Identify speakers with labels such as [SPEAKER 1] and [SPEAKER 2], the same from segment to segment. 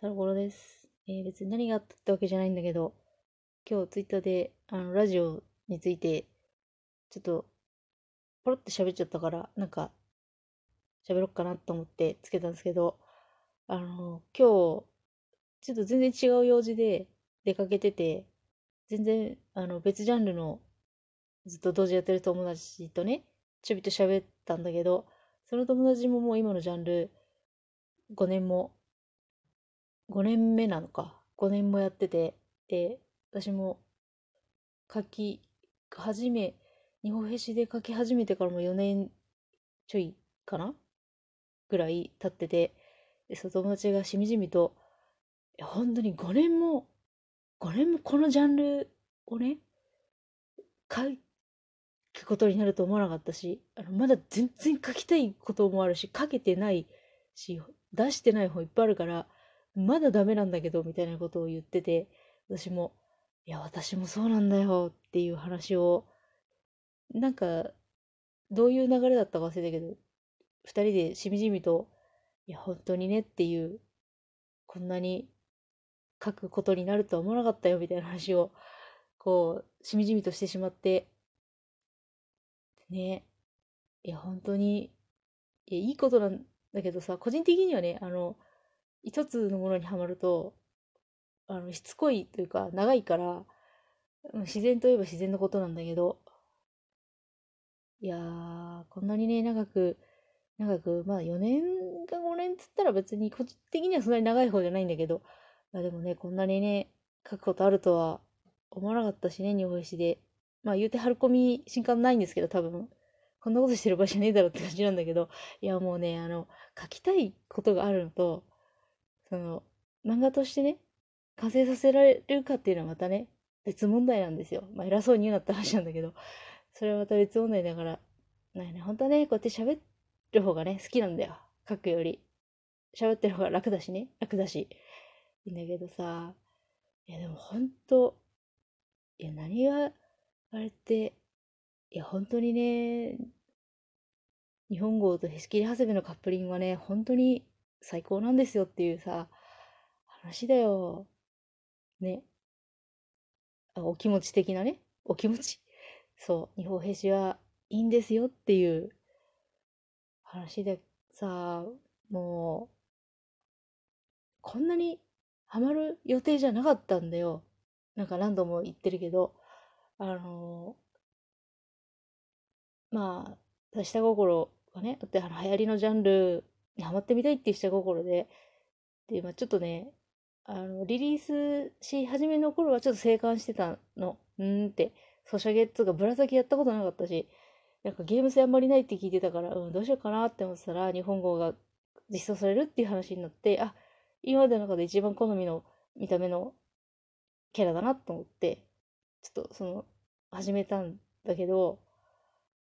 [SPEAKER 1] タロコロです。えー別に何があったってわけじゃないんだけど、今日ツイッターで、あの、ラジオについて、ちょっと、ポロって喋っちゃったから、なんか、喋ろっかなと思ってつけたんですけど、あの、今日、ちょっと全然違う用事で出かけてて、全然、あの、別ジャンルの、ずっと同時やってる友達とね、ちょびっと喋ったんだけど、その友達ももう今のジャンル、5年も5年目なのか。5年もやってて、で、私も書き始め、日本兵士で書き始めてからも4年ちょいかなぐらい経ってて、で、その友達がしみじみと、いや本当に5年も、5年もこのジャンルをね、書くことになると思わなかったし、あのまだ全然書きたいこともあるし、書けてないし、出してない本いっぱいあるから、まだダメなんだけど、みたいなことを言ってて、私も、いや、私もそうなんだよっていう話を、なんか、どういう流れだったか忘れたけど、二人でしみじみと、いや、本当にねっていう、こんなに書くことになるとは思わなかったよみたいな話を、こう、しみじみとしてしまって、ね、いや、本当に、いや、いいことなんだけどさ、個人的にはね、あの、一つのものにはまると、あの、しつこいというか、長いから、自然といえば自然のことなんだけど、いやー、こんなにね、長く、長く、まあ4年か5年っつったら別に個人的にはそんなに長い方じゃないんだけど、まあでもね、こんなにね、書くことあるとは思わなかったしね、日本史で。まあ言うて春コミ新刊ないんですけど、多分、こんなことしてる場合じゃねえだろって感じなんだけど、いやもうね、あの、書きたいことがあるのと、その、漫画としてね、完成させられるかっていうのはまたね、別問題なんですよ。まあ偉そうに言うなって話なんだけど、それはまた別問題だから、なんかね、本当はね、こうやって喋る方がね、好きなんだよ。書くより。喋ってる方が楽だしね、楽だし。いいんだけどさ、いやでも本当、いや何が、あれって、いや本当にね、日本語とへしきり長谷部のカップリングはね、本当に最高なんですよっていうさ、話だよ。ね。あ、お気持ち的なね。お気持ち。そう、日本兵士はいいんですよっていう話でさ、もう、こんなにハマる予定じゃなかったんだよ。なんか何度も言ってるけど、あのまあ、下心がね、だってあの流行りのジャンルハマってみたいっていう下心で、で、まあちょっとね、あの、リリースし始めの頃はちょっと静観してたの。うんって、ソシャゲっつうかぶら下げやったことなかったし、なんかゲーム性あんまりないって聞いてたから、うん、どうしようかなって思ってたら、日本語が実装されるっていう話になって、あ、今までの中で一番好みの見た目のキャラだなと思って、ちょっとその、始めたんだけど、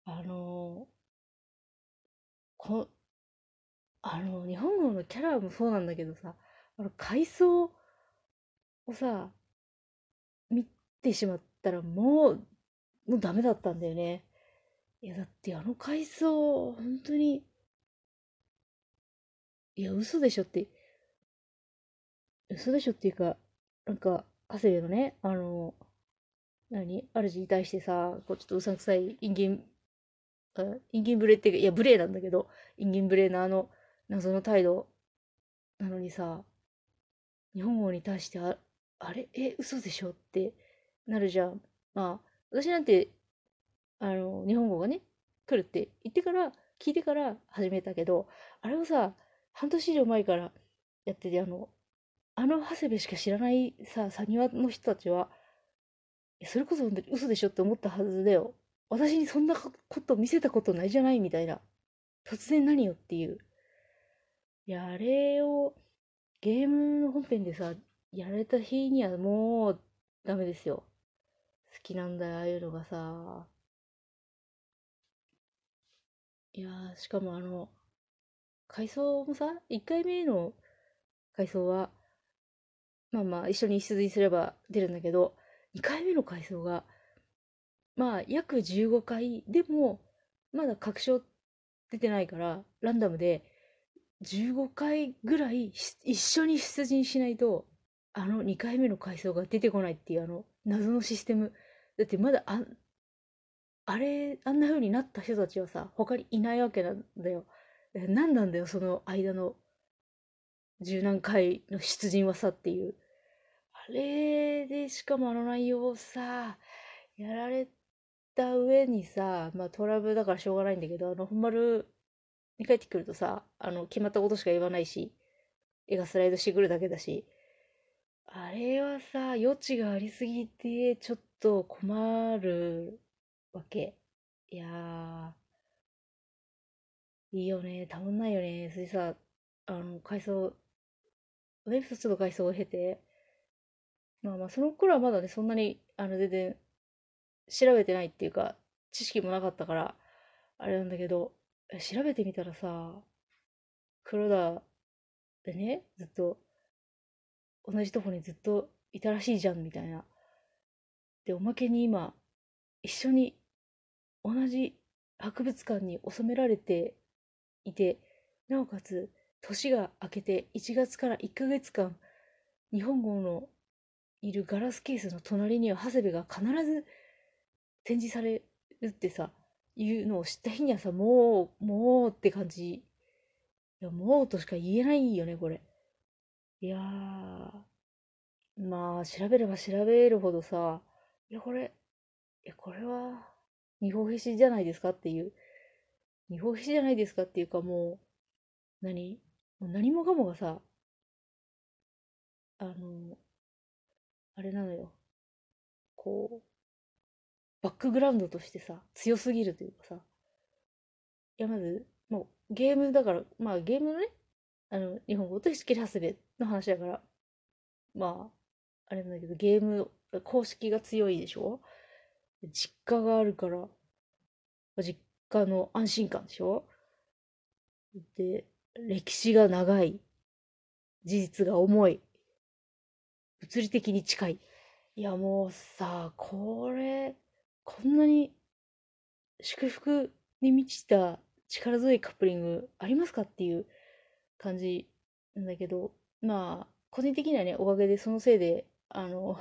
[SPEAKER 1] あのこ、あの、日本語のキャラもそうなんだけどさ、あの、階層をさ、見てしまったらもう、もうダメだったんだよね。いや、だってあの階層、本当に、いや、嘘でしょって、嘘でしょっていうか、なんか、長谷部のね、あの、何？主に対してさ、こうちょっとうさんくさいインゲン、あインゲンブレっていうか、いや、ブレなんだけど、インゲンブレのあの、謎の態度なのにさ、日本語に対してあ、あれ？え、嘘でしょ？ってなるじゃん。まあ、私なんて、あの、日本語がね、来るって言ってから、聞いてから始めたけど、あれをさ、半年以上前からやってて、あの、あの長谷部しか知らないさ、サニワの人たちは、それこそ本当に嘘でしょって思ったはずだよ。私にそんなこと見せたことないじゃない？みたいな。突然何よっていう。や、あれをゲームの本編でさ、やられた日にはもうダメですよ。好きなんだよ、ああいうのがさ。いやー、しかもあの、回想もさ、1回目の回想は、まあまあ一緒に出陣すれば出るんだけど、2回目の回想が、まあ約15回、でも、まだ確証出てないから、ランダムで15回ぐらい一緒に出陣しないと、あの2回目の階層が出てこないっていうあの謎のシステム。だってまだあ、あれ、あんな風になった人たちはさ、他にいないわけなんだよ。何なんだよ、その間の十何回の出陣はさっていう。あれで、しかもあの内容をさ、やられた上にさ、まあトラブルだからしょうがないんだけど、あの、本丸に帰ってくるとさ、あの、決まったことしか言わないし、絵がスライドしてくるだけだし、あれはさ、余地がありすぎて、ちょっと困るわけ。いやー、いいよね。たまんないよね。それさ、あの、階層、ウェブ卒の階層を経て、まあまあ、その頃はまだね、そんなに、あの、全然、調べてないっていうか、知識もなかったから、あれなんだけど、調べてみたらさ、黒田でね、ずっと、同じとこにずっといたらしいじゃん、みたいな。で、おまけに今、一緒に同じ博物館に収められていて、なおかつ、年が明けて1月から1ヶ月間、日本語のいるガラスケースの隣には長谷部が必ず展示されるってさ、いうのを知った日にはさ、もう、もうって感じ。いや、もうとしか言えないよね、これ。いやー、まあ、調べれば調べるほどさ、いや、これ、いや、これは、日本兵士じゃないですかっていう、日本兵士じゃないですかっていうかもう、何？もう何もかもがさ、あの、あれなのよ。こう、バックグラウンドとしてさ、強すぎるというかさ、いや、まず、もう、ゲームだから、まあ、ゲームのね、あの、日本語と石切ハスベの話だから、まあ、あれなんだけど、ゲーム、公式が強いでしょ？実家があるから、実家の安心感でしょ？で、歴史が長い。事実が重い。物理的に近い。いや、もうさ、これ、こんなに祝福に満ちた力強いカップリングありますかっていう感じなんだけど、まあ、個人的にはね、おかげでそのせいで、あの、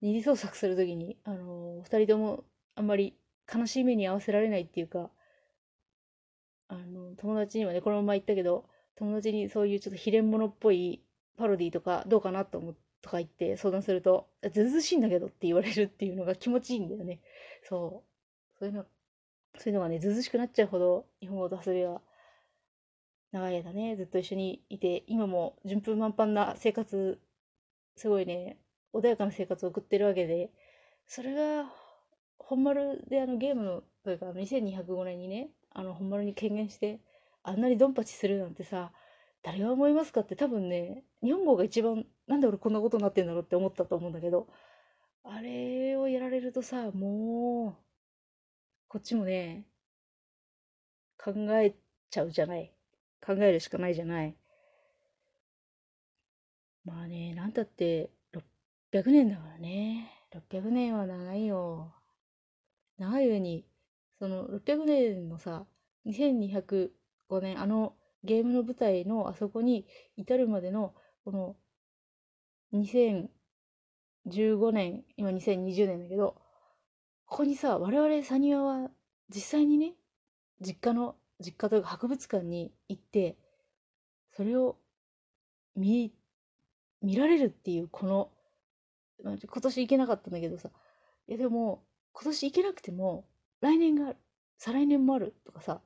[SPEAKER 1] 二次創作するときに、あの、二人ともあんまり悲しい目に合わせられないっていうか、あの、友達にはね、このまま言ったけど、友達にそういうちょっと秘伝物っぽいパロディとかどうかなと思って、とか言って相談すると、ずうずしいんだけどって言われるっていうのが気持ちいいんだよね。そう。そういうの、そういうのがね、ずうずしくなっちゃうほど、日本語と遊びは、長い間ね、ずっと一緒にいて、今も順風満帆な生活、すごいね、穏やかな生活を送ってるわけで、それが、本丸であのゲームの、というか、2205年にね、あの、本丸に権限して、あんなにドンパチするなんてさ、誰が思いますかって多分ね、日本語が一番、なんで俺こんなことになってんだろうって思ったと思うんだけど、あれをやられるとさ、もう、こっちもね、考えちゃうじゃない。考えるしかないじゃない。まあね、なんたって600年だからね。600年は長いよ。長い上に、その600年のさ、2205年、あのゲームの舞台のあそこに至るまでの、この2015年、今2020年だけど、ここにさ、我々サニワは実際にね、実家の、実家というか博物館に行って、それを見、見られるっていう、この、今年行けなかったんだけどさ、いやでも、今年行けなくても、来年がある、再来年もあるとかさ、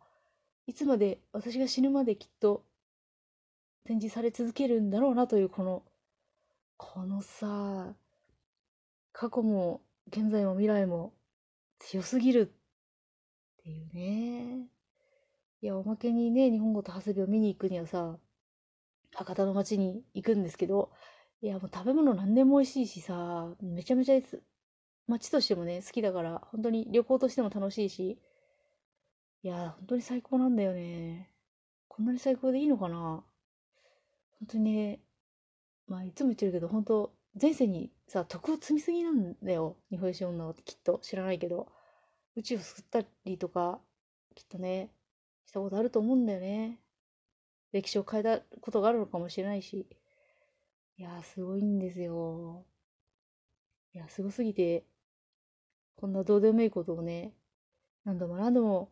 [SPEAKER 1] いつまで私が死ぬまできっと展示され続けるんだろうなというこのこのさ過去も現在も未来も強すぎるっていうねいやおまけにね日本語と長谷部を見に行くにはさ博多の街に行くんですけどいやもう食べ物何でも美味しいしさめちゃめちゃ街としてもね好きだから本当に旅行としても楽しいしいや本当に最高なんだよね。こんなに最高でいいのかな本当にね、まあいつも言ってるけど、本当前世にさ、徳を積みすぎなんだよ。日本史女はきっと知らないけど。宇宙を救ったりとか、きっとね、したことあると思うんだよね。歴史を変えたことがあるのかもしれないし、いや、すごいんですよ。いや、すごすぎて、こんなどうでもいいことをね、何度も何度も、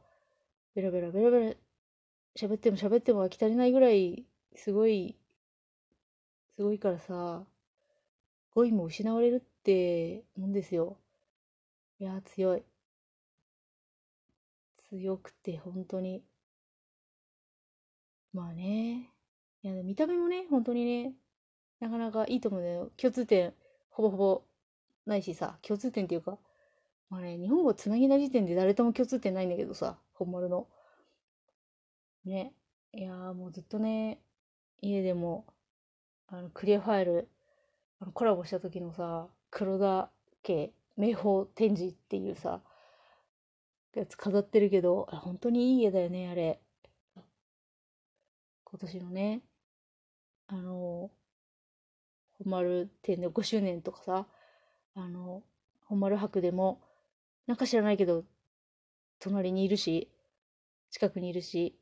[SPEAKER 1] ベラベラベラベラ喋っても喋っても飽き足りないぐらい、すごい、すごいからさ、語彙も失われるってもんですよ。いや、強い。強くて、本当に。まあね。いや、見た目もね、本当にね、なかなかいいと思うんだよ。共通点、ほぼほぼないしさ、共通点っていうか、まあね、日本語つなぎな時点で誰とも共通点ないんだけどさ、本丸の。ね。いやもうずっとね、家でも、あの、クリアファイル、あのコラボした時のさ、黒田家名宝展示っていうさ、やつ飾ってるけど、本当にいい家だよね、あれ。今年のね、あの、本丸店で5周年とかさ、あの、本丸博でも、なんか知らないけど、隣にいるし、近くにいるし、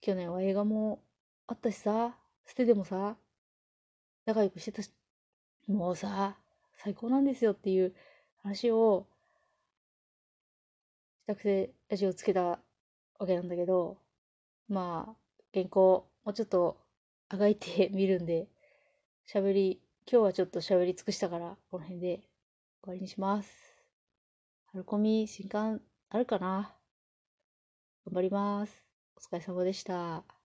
[SPEAKER 1] 去年は映画もあったしさ、捨てでもさ、仲良くしてたし、もうさ、最高なんですよっていう話をしたくてラジオつけたわけなんだけど、まあ、原稿もうちょっとあがいて みるんで、喋り、今日はちょっと喋り尽くしたから、この辺で終わりにします。春コミ新刊あるかな？頑張ります。お疲れ様でした。